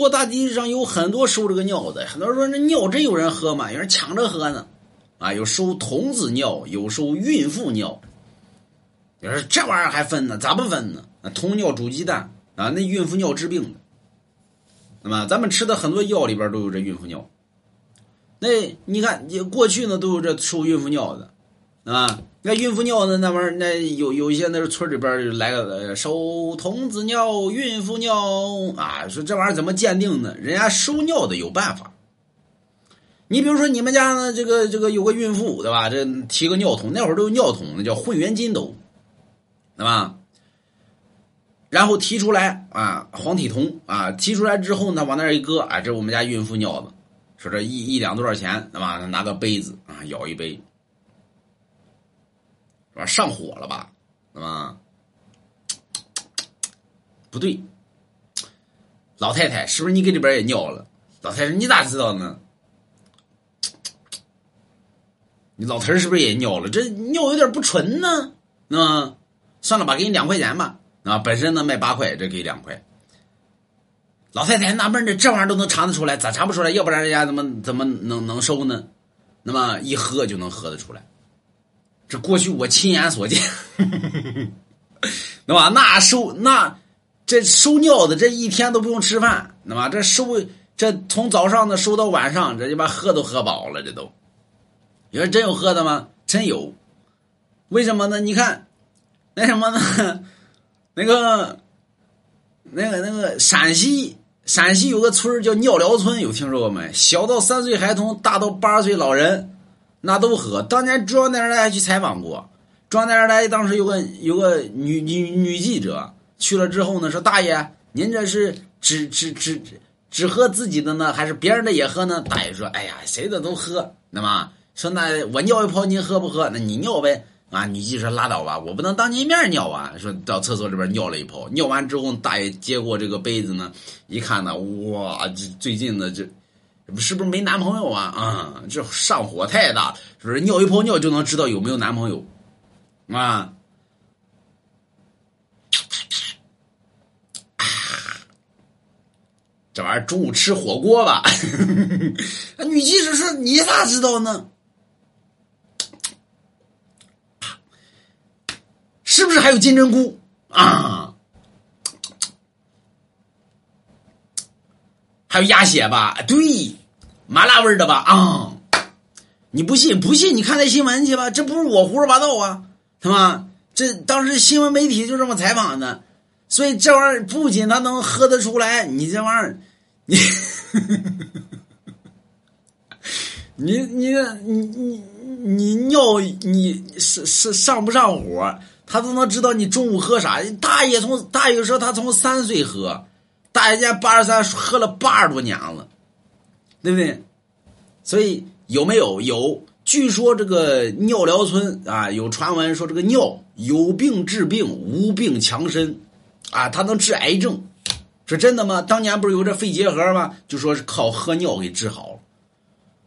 国大地上有很多收这个尿的，很多人说那尿真有人喝吗？有人抢着喝呢，啊，有收童子尿，有收孕妇尿。你说这玩意儿还分呢？咋不分呢？那童尿煮鸡蛋啊，那孕妇尿治病的。那么咱们吃的很多药里边都有这孕妇尿。那你看，你过去呢都有这收孕妇尿的，啊，那孕妇尿呢那玩意儿，那有有一些那是村里边来个收童子尿、孕妇尿啊，说这玩意儿怎么鉴定呢？人家收尿的有办法。你比如说你们家呢，这个这个有个孕妇对吧？这提个尿桶，那会儿都有尿桶，那叫混元金斗，对吧？然后提出来啊，黄体酮啊，提出来之后呢，往那儿一搁啊，这是我们家孕妇尿子。说这一一两多少钱？对吧？拿个杯子啊，舀一杯，上火了吧？对吧？不对，老太太，是不是你给里边也尿了？老太太，你咋知道呢？你老头是不是也尿了？这尿有点不纯呢？那，算了吧，给你两块钱吧。啊，本身呢卖八块，这给两块。老太太纳闷呢，这玩意儿都能尝得出来，咋尝不出来？要不然人家怎么怎么能能收呢？那么一喝就能喝得出来。这过去我亲眼所见，那么那收那这收尿的这一天都不用吃饭，那么这收这从早上呢收到晚上，这鸡巴喝都喝饱了，这都。你说真有喝的吗？真有。为什么呢？你看，那什么呢？那个，那个，那个陕西。陕西有个村叫尿疗村，有听说过没？小到三岁孩童，大到八十岁老人，那都喝。当年中央电视台还去采访过，中央电视台当时有个有个女女女记者去了之后呢，说大爷，您这是只只只只喝自己的呢，还是别人的也喝呢？大爷说，哎呀，谁的都喝。那么说，那我尿一泡，您喝不喝？那你尿呗。啊，女记者拉倒吧，我不能当您面尿啊！说到厕所里边尿了一泡，尿完之后，大爷接过这个杯子呢，一看呢，哇，这最近的这，是不是没男朋友啊？啊，这上火太大，说是尿一泡尿就能知道有没有男朋友，啊，这玩意儿中午吃火锅吧？女记者说：“你咋知道呢？”是不是还有金针菇啊？还有鸭血吧？对，麻辣味的吧？啊！你不信？不信？你看那新闻去吧，这不是我胡说八道啊，他妈？这当时新闻媒体就这么采访的，所以这玩意儿不仅他能喝得出来，你这玩意儿，你，你你你你你尿你是是上不上火？他都能知道你中午喝啥。大爷从大爷说他从三岁喝，大爷家八十三喝了八十多年了，对不对？所以有没有有？据说这个尿疗村啊，有传闻说这个尿有病治病，无病强身，啊，它能治癌症，是真的吗？当年不是有这肺结核吗？就说是靠喝尿给治好了。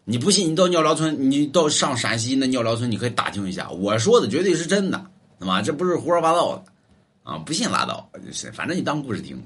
你不信？你到尿疗村，你到上陕西那尿疗村，你可以打听一下。我说的绝对是真的。那么这不是胡说八道的，啊，不信拉倒，反正你当故事听。